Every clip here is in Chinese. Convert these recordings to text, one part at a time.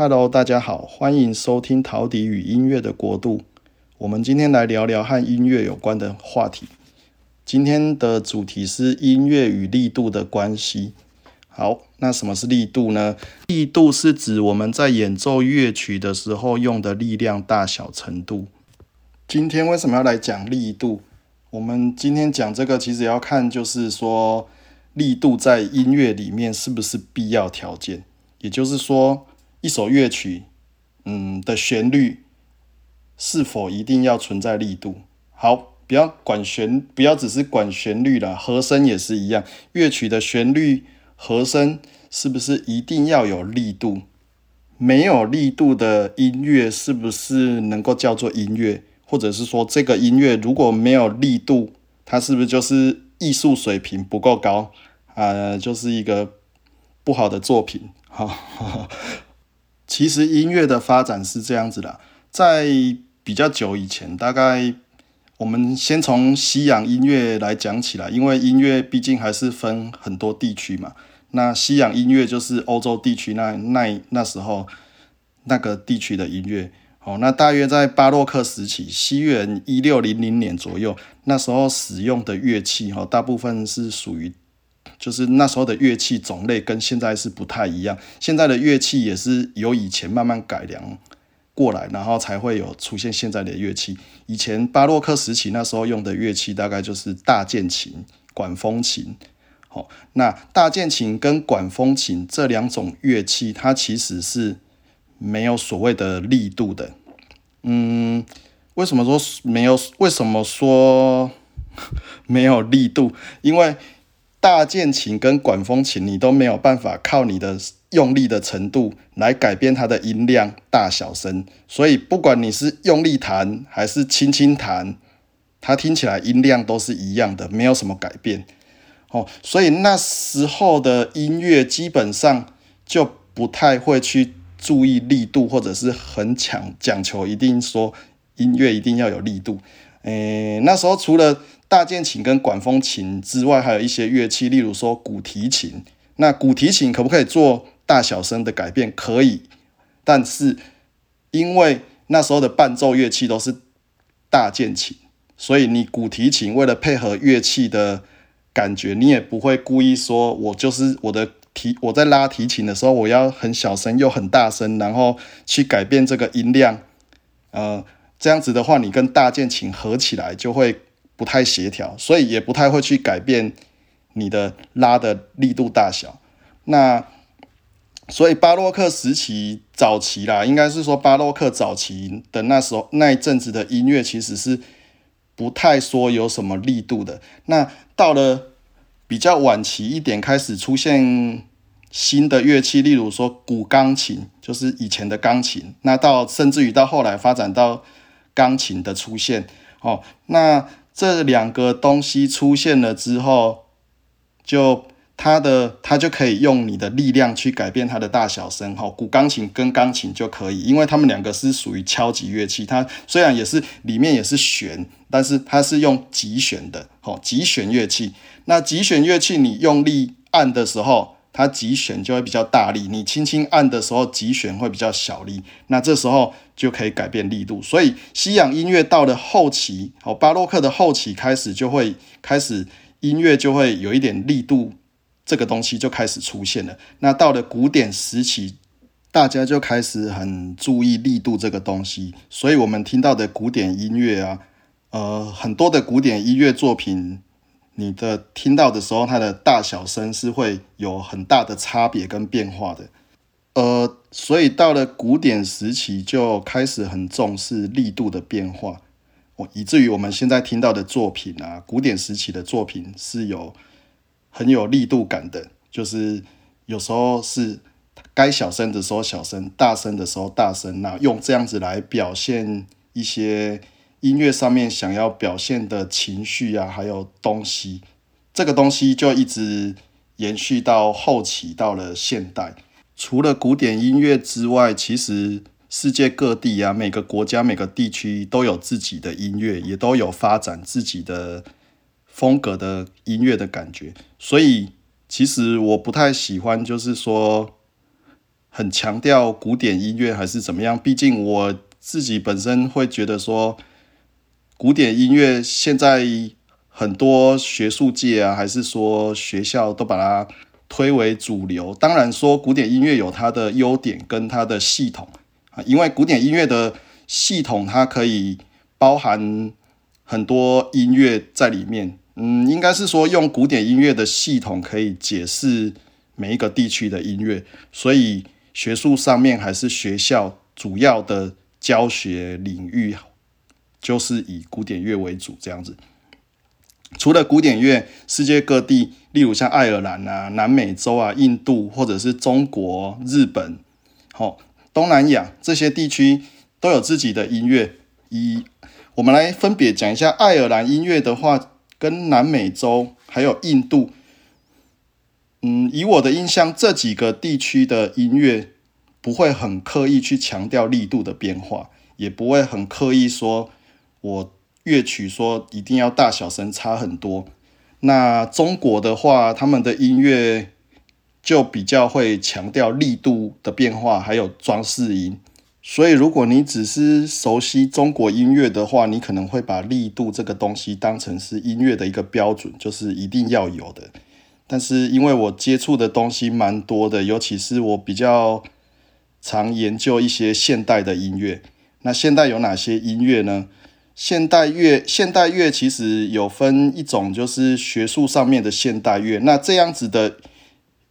Hello，大家好，欢迎收听陶笛与音乐的国度。我们今天来聊聊和音乐有关的话题。今天的主题是音乐与力度的关系。好，那什么是力度呢？力度是指我们在演奏乐曲的时候用的力量大小程度。今天为什么要来讲力度？我们今天讲这个，其实要看就是说，力度在音乐里面是不是必要条件？也就是说，一首乐曲，嗯的旋律是否一定要存在力度？好，不要管旋，不要只是管旋律了，和声也是一样，乐曲的旋律。和声是不是一定要有力度？没有力度的音乐是不是能够叫做音乐？或者是说，这个音乐如果没有力度，它是不是就是艺术水平不够高？啊，就是一个不好的作品。哈，其实音乐的发展是这样子的，在比较久以前，大概我们先从西洋音乐来讲起来，因为音乐毕竟还是分很多地区嘛。那西洋音乐就是欧洲地区那那那时候那个地区的音乐，哦，那大约在巴洛克时期，西元一六零零年左右，那时候使用的乐器，哈，大部分是属于，就是那时候的乐器种类跟现在是不太一样。现在的乐器也是由以前慢慢改良过来，然后才会有出现现在的乐器。以前巴洛克时期那时候用的乐器，大概就是大键琴、管风琴。好，那大键琴跟管风琴这两种乐器，它其实是没有所谓的力度的。嗯，为什么说没有？为什么说 没有力度？因为大键琴跟管风琴，你都没有办法靠你的用力的程度来改变它的音量大小声。所以，不管你是用力弹还是轻轻弹，它听起来音量都是一样的，没有什么改变。哦，所以那时候的音乐基本上就不太会去注意力度，或者是很强讲求一定说音乐一定要有力度。诶，那时候除了大键琴跟管风琴之外，还有一些乐器，例如说古提琴。那古提琴可不可以做大小声的改变？可以，但是因为那时候的伴奏乐器都是大键琴，所以你古提琴为了配合乐器的。感觉你也不会故意说，我就是我的提我在拉提琴的时候，我要很小声又很大声，然后去改变这个音量，呃，这样子的话，你跟大键琴合起来就会不太协调，所以也不太会去改变你的拉的力度大小。那所以巴洛克时期早期啦，应该是说巴洛克早期的那时候那一阵子的音乐其实是。不太说有什么力度的，那到了比较晚期一点，开始出现新的乐器，例如说古钢琴，就是以前的钢琴。那到甚至于到后来发展到钢琴的出现，哦，那这两个东西出现了之后，就。它的它就可以用你的力量去改变它的大小声，哈，古钢琴跟钢琴就可以，因为它们两个是属于敲击乐器，它虽然也是里面也是弦，但是它是用击弦的，哈，击弦乐器。那击弦乐器你用力按的时候，它击弦就会比较大力；你轻轻按的时候，击弦会比较小力。那这时候就可以改变力度。所以西洋音乐到了后期，好，巴洛克的后期开始就会开始音乐就会有一点力度。这个东西就开始出现了。那到了古典时期，大家就开始很注意力度这个东西。所以，我们听到的古典音乐啊，呃，很多的古典音乐作品，你的听到的时候，它的大小声是会有很大的差别跟变化的。呃，所以到了古典时期，就开始很重视力度的变化。我以至于我们现在听到的作品啊，古典时期的作品是有。很有力度感的，就是有时候是该小声的时候小声，大声的时候大声，那用这样子来表现一些音乐上面想要表现的情绪啊，还有东西，这个东西就一直延续到后期，到了现代。除了古典音乐之外，其实世界各地啊，每个国家每个地区都有自己的音乐，也都有发展自己的。风格的音乐的感觉，所以其实我不太喜欢，就是说很强调古典音乐还是怎么样？毕竟我自己本身会觉得说，古典音乐现在很多学术界啊，还是说学校都把它推为主流。当然说古典音乐有它的优点跟它的系统啊，因为古典音乐的系统它可以包含很多音乐在里面。嗯，应该是说用古典音乐的系统可以解释每一个地区的音乐，所以学术上面还是学校主要的教学领域就是以古典乐为主这样子。除了古典乐，世界各地，例如像爱尔兰啊、南美洲啊、印度或者是中国、日本、好东南亚这些地区都有自己的音乐。以我们来分别讲一下爱尔兰音乐的话。跟南美洲还有印度，嗯，以我的印象，这几个地区的音乐不会很刻意去强调力度的变化，也不会很刻意说我乐曲说一定要大小声差很多。那中国的话，他们的音乐就比较会强调力度的变化，还有装饰音。所以，如果你只是熟悉中国音乐的话，你可能会把力度这个东西当成是音乐的一个标准，就是一定要有的。但是，因为我接触的东西蛮多的，尤其是我比较常研究一些现代的音乐。那现代有哪些音乐呢？现代乐，现代乐其实有分一种，就是学术上面的现代乐。那这样子的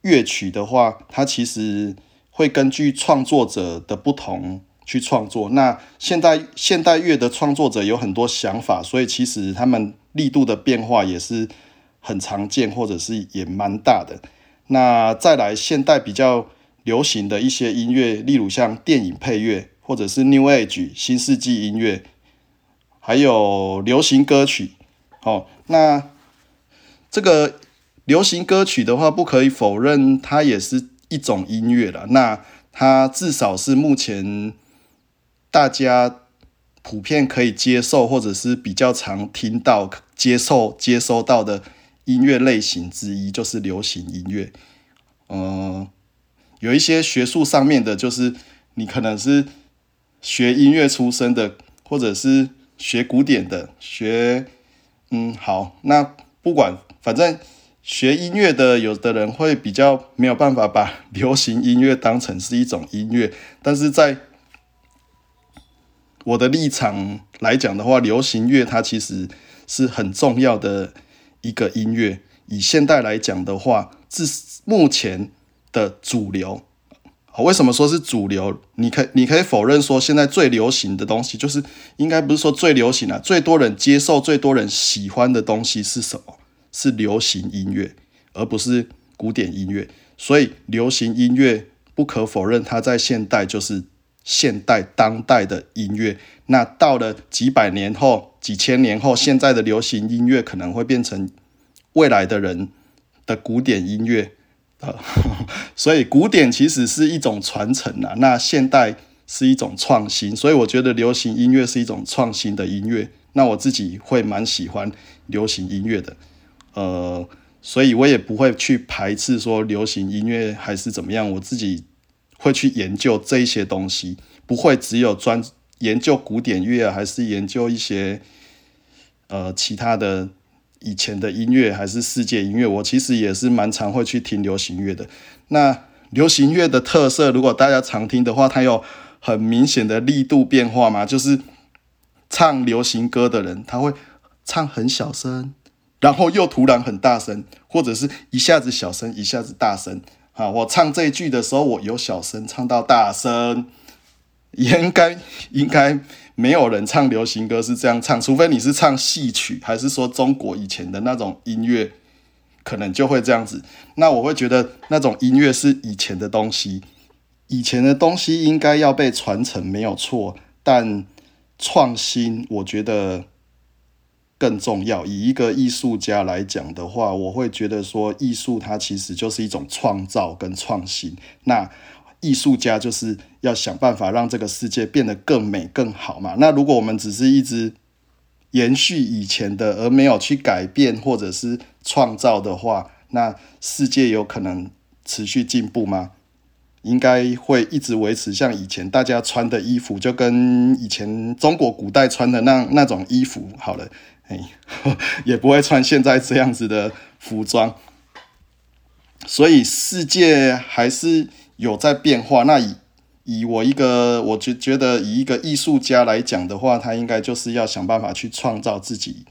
乐曲的话，它其实。会根据创作者的不同去创作。那现代现代乐的创作者有很多想法，所以其实他们力度的变化也是很常见，或者是也蛮大的。那再来现代比较流行的一些音乐，例如像电影配乐，或者是 New Age 新世纪音乐，还有流行歌曲。好，那这个流行歌曲的话，不可以否认，它也是。一种音乐了，那它至少是目前大家普遍可以接受，或者是比较常听到、接受、接收到的音乐类型之一，就是流行音乐。嗯，有一些学术上面的，就是你可能是学音乐出身的，或者是学古典的，学嗯好，那不管反正。学音乐的，有的人会比较没有办法把流行音乐当成是一种音乐，但是在我的立场来讲的话，流行乐它其实是很重要的一个音乐。以现代来讲的话，是目前的主流。为什么说是主流？你可你可以否认说现在最流行的东西，就是应该不是说最流行啊，最多人接受、最多人喜欢的东西是什么？是流行音乐，而不是古典音乐。所以，流行音乐不可否认，它在现代就是现代当代的音乐。那到了几百年后、几千年后，现在的流行音乐可能会变成未来的人的古典音乐。呃，所以古典其实是一种传承啊，那现代是一种创新。所以，我觉得流行音乐是一种创新的音乐。那我自己会蛮喜欢流行音乐的。呃，所以我也不会去排斥说流行音乐还是怎么样，我自己会去研究这一些东西，不会只有专研究古典乐，还是研究一些呃其他的以前的音乐，还是世界音乐，我其实也是蛮常会去听流行乐的。那流行乐的特色，如果大家常听的话，它有很明显的力度变化嘛，就是唱流行歌的人，他会唱很小声。然后又突然很大声，或者是一下子小声，一下子大声。啊，我唱这一句的时候，我由小声唱到大声，应该应该没有人唱流行歌是这样唱，除非你是唱戏曲，还是说中国以前的那种音乐，可能就会这样子。那我会觉得那种音乐是以前的东西，以前的东西应该要被传承，没有错。但创新，我觉得。更重要，以一个艺术家来讲的话，我会觉得说，艺术它其实就是一种创造跟创新。那艺术家就是要想办法让这个世界变得更美、更好嘛。那如果我们只是一直延续以前的，而没有去改变或者是创造的话，那世界有可能持续进步吗？应该会一直维持像以前大家穿的衣服，就跟以前中国古代穿的那那种衣服好了，哎，也不会穿现在这样子的服装。所以世界还是有在变化。那以以我一个，我觉觉得以一个艺术家来讲的话，他应该就是要想办法去创造自己，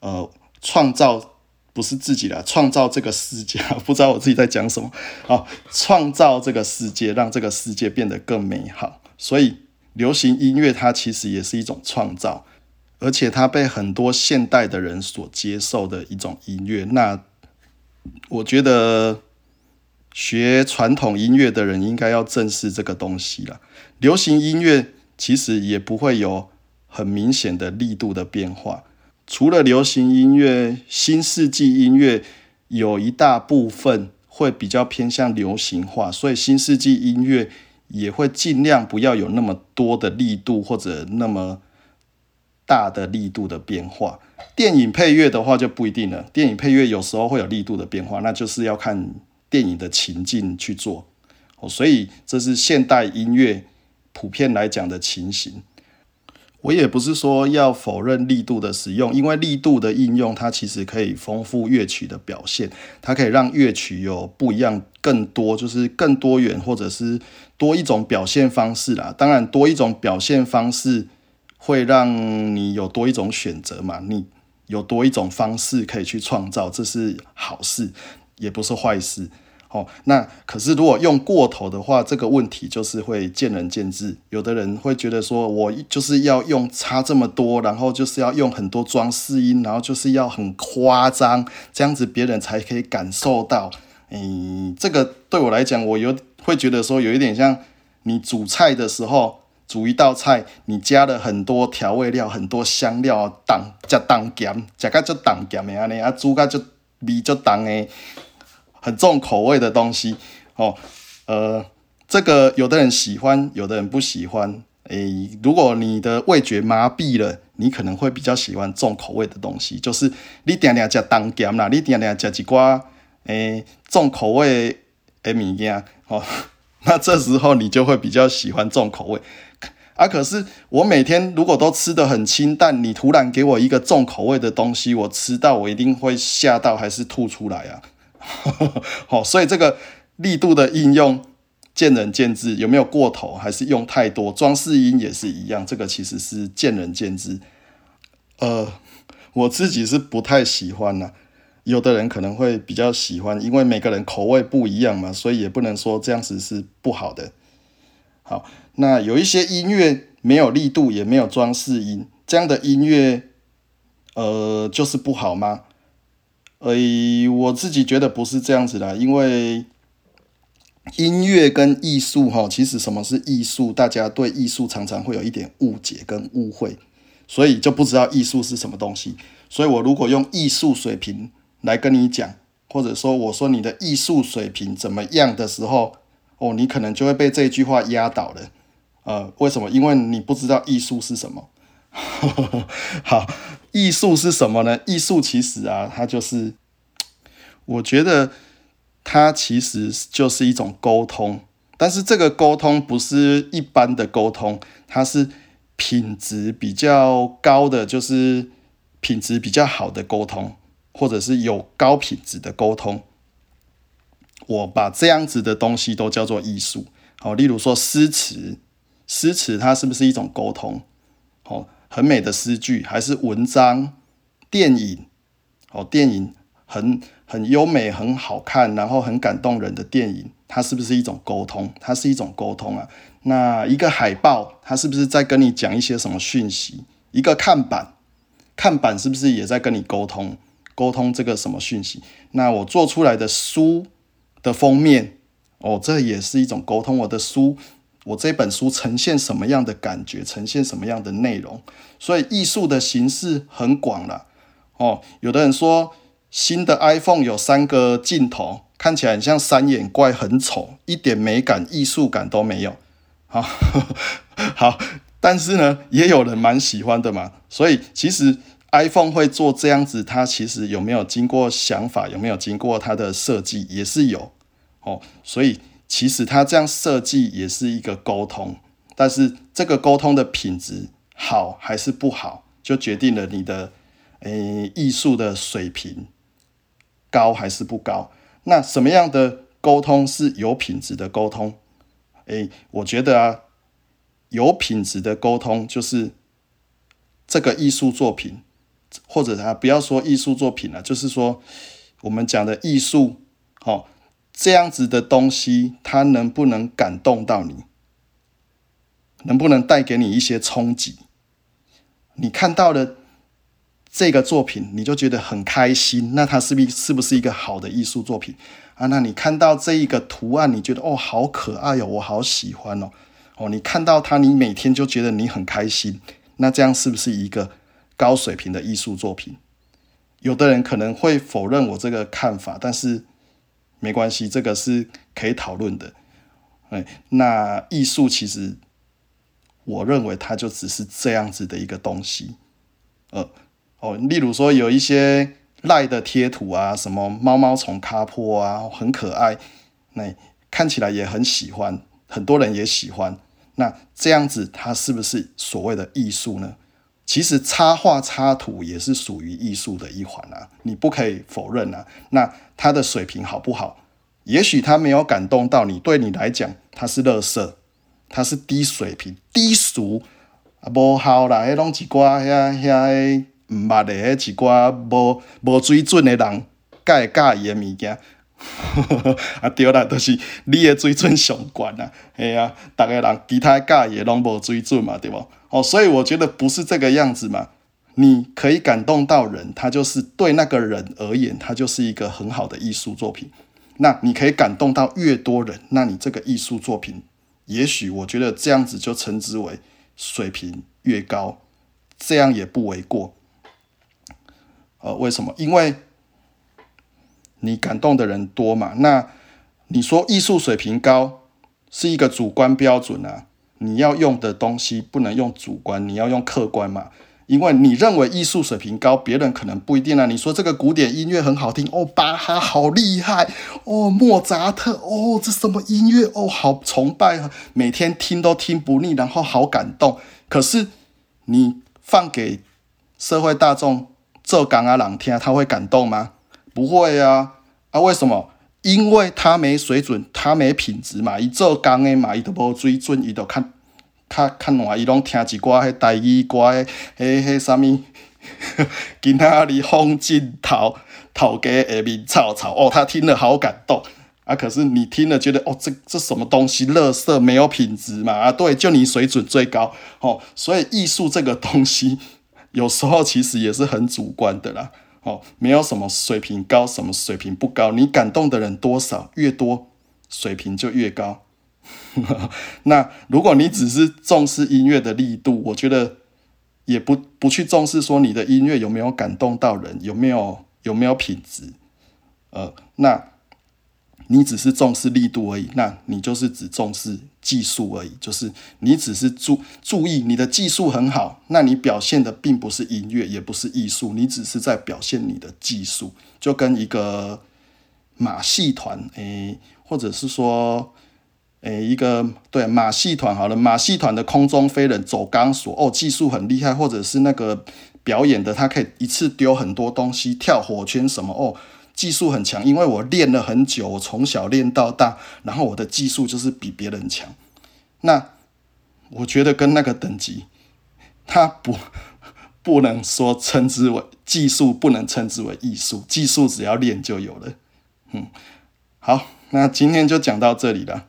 呃，创造不是自己的，创造这个世界。不知道我自己在讲什么啊？创造这个世界，让这个世界变得更美好。所以流行音乐它其实也是一种创造，而且它被很多现代的人所接受的一种音乐。那我觉得。学传统音乐的人应该要正视这个东西了。流行音乐其实也不会有很明显的力度的变化。除了流行音乐，新世纪音乐有一大部分会比较偏向流行化，所以新世纪音乐也会尽量不要有那么多的力度或者那么大的力度的变化。电影配乐的话就不一定了，电影配乐有时候会有力度的变化，那就是要看。电影的情境去做，哦，所以这是现代音乐普遍来讲的情形。我也不是说要否认力度的使用，因为力度的应用，它其实可以丰富乐曲的表现，它可以让乐曲有不一样、更多，就是更多元，或者是多一种表现方式啦。当然，多一种表现方式会让你有多一种选择嘛，你有多一种方式可以去创造，这是好事，也不是坏事。哦，那可是如果用过头的话，这个问题就是会见仁见智。有的人会觉得说，我就是要用差这么多，然后就是要用很多装饰音，然后就是要很夸张，这样子别人才可以感受到。嗯，这个对我来讲，我有会觉得说，有一点像你煮菜的时候，煮一道菜，你加了很多调味料、很多香料，当加当咸，加个就当咸的安尼，啊煮个就味就重的。很重口味的东西哦，呃，这个有的人喜欢，有的人不喜欢。诶，如果你的味觉麻痹了，你可能会比较喜欢重口味的东西。就是你点点食当咸啦，你点点食一寡诶重口味的物件哦，那这时候你就会比较喜欢重口味。啊，可是我每天如果都吃的很清淡，你突然给我一个重口味的东西，我吃到我一定会吓到，还是吐出来啊？好，所以这个力度的应用见仁见智，有没有过头，还是用太多？装饰音也是一样，这个其实是见仁见智。呃，我自己是不太喜欢呐，有的人可能会比较喜欢，因为每个人口味不一样嘛，所以也不能说这样子是不好的。好，那有一些音乐没有力度，也没有装饰音，这样的音乐，呃，就是不好吗？呃，我自己觉得不是这样子的，因为音乐跟艺术哈，其实什么是艺术，大家对艺术常常会有一点误解跟误会，所以就不知道艺术是什么东西。所以我如果用艺术水平来跟你讲，或者说我说你的艺术水平怎么样的时候，哦，你可能就会被这句话压倒了。呃，为什么？因为你不知道艺术是什么。好，艺术是什么呢？艺术其实啊，它就是，我觉得它其实就是一种沟通，但是这个沟通不是一般的沟通，它是品质比较高的，就是品质比较好的沟通，或者是有高品质的沟通。我把这样子的东西都叫做艺术。好，例如说诗词，诗词它是不是一种沟通？好。很美的诗句，还是文章、电影，哦，电影很很优美、很好看，然后很感动人的电影，它是不是一种沟通？它是一种沟通啊。那一个海报，它是不是在跟你讲一些什么讯息？一个看板，看板是不是也在跟你沟通？沟通这个什么讯息？那我做出来的书的封面，哦，这也是一种沟通。我的书。我这本书呈现什么样的感觉，呈现什么样的内容？所以艺术的形式很广了。哦，有的人说新的 iPhone 有三个镜头，看起来很像三眼怪，很丑，一点美感、艺术感都没有。好，好，但是呢，也有人蛮喜欢的嘛。所以其实 iPhone 会做这样子，它其实有没有经过想法，有没有经过它的设计，也是有。哦，所以。其实他这样设计也是一个沟通，但是这个沟通的品质好还是不好，就决定了你的诶艺术的水平高还是不高。那什么样的沟通是有品质的沟通？诶，我觉得啊，有品质的沟通就是这个艺术作品，或者他不要说艺术作品了，就是说我们讲的艺术，哦。这样子的东西，它能不能感动到你？能不能带给你一些冲击？你看到了这个作品，你就觉得很开心，那它是不是是不是一个好的艺术作品啊？那你看到这一个图案，你觉得哦，好可爱哟，我好喜欢哦，哦，你看到它，你每天就觉得你很开心，那这样是不是一个高水平的艺术作品？有的人可能会否认我这个看法，但是。没关系，这个是可以讨论的。哎，那艺术其实，我认为它就只是这样子的一个东西。呃，哦，例如说有一些赖的贴图啊，什么猫猫从卡坡啊，很可爱，那看起来也很喜欢，很多人也喜欢。那这样子，它是不是所谓的艺术呢？其实插画插图也是属于艺术的一环啊，你不可以否认啊。那他的水平好不好？也许他没有感动到你，对你来讲他是垃圾，他是低水平、低俗啊，无好啦。迄拢一寡遐遐毋捌的，迄一寡无无水准的人，介介意的物件。啊对啦，就是你的水准上悬啊，嘿啊，逐个人其他介意的拢无水准嘛，对无？哦，所以我觉得不是这个样子嘛。你可以感动到人，他就是对那个人而言，他就是一个很好的艺术作品。那你可以感动到越多人，那你这个艺术作品，也许我觉得这样子就称之为水平越高，这样也不为过。呃，为什么？因为你感动的人多嘛。那你说艺术水平高是一个主观标准啊。你要用的东西不能用主观，你要用客观嘛？因为你认为艺术水平高，别人可能不一定啊。你说这个古典音乐很好听，哦，巴哈好厉害，哦，莫扎特，哦，这什么音乐，哦，好崇拜啊，每天听都听不腻，然后好感动。可是你放给社会大众这港啊朗听，他会感动吗？不会啊，啊，为什么？因为他没水准，他没品质嘛。伊做工的嘛，伊都无水准，伊都较较较烂。伊拢听一寡迄台语歌，迄迄啥物，今仔日风镜头头家下面吵吵哦，他听了好感动啊。可是你听了觉得哦，这这什么东西，垃圾没有品质嘛？啊，对，就你水准最高哦。所以艺术这个东西，有时候其实也是很主观的啦。哦，没有什么水平高，什么水平不高，你感动的人多少，越多水平就越高。那如果你只是重视音乐的力度，我觉得也不不去重视说你的音乐有没有感动到人，有没有有没有品质，呃，那。你只是重视力度而已，那你就是只重视技术而已。就是你只是注注意你的技术很好，那你表现的并不是音乐，也不是艺术，你只是在表现你的技术。就跟一个马戏团，诶，或者是说，诶，一个对马戏团好了，马戏团的空中飞人走钢索，哦，技术很厉害，或者是那个表演的，他可以一次丢很多东西，跳火圈什么，哦。技术很强，因为我练了很久，我从小练到大，然后我的技术就是比别人强。那我觉得跟那个等级，他不 不能说称之为技术，不能称之为艺术。技术只要练就有了。嗯，好，那今天就讲到这里了。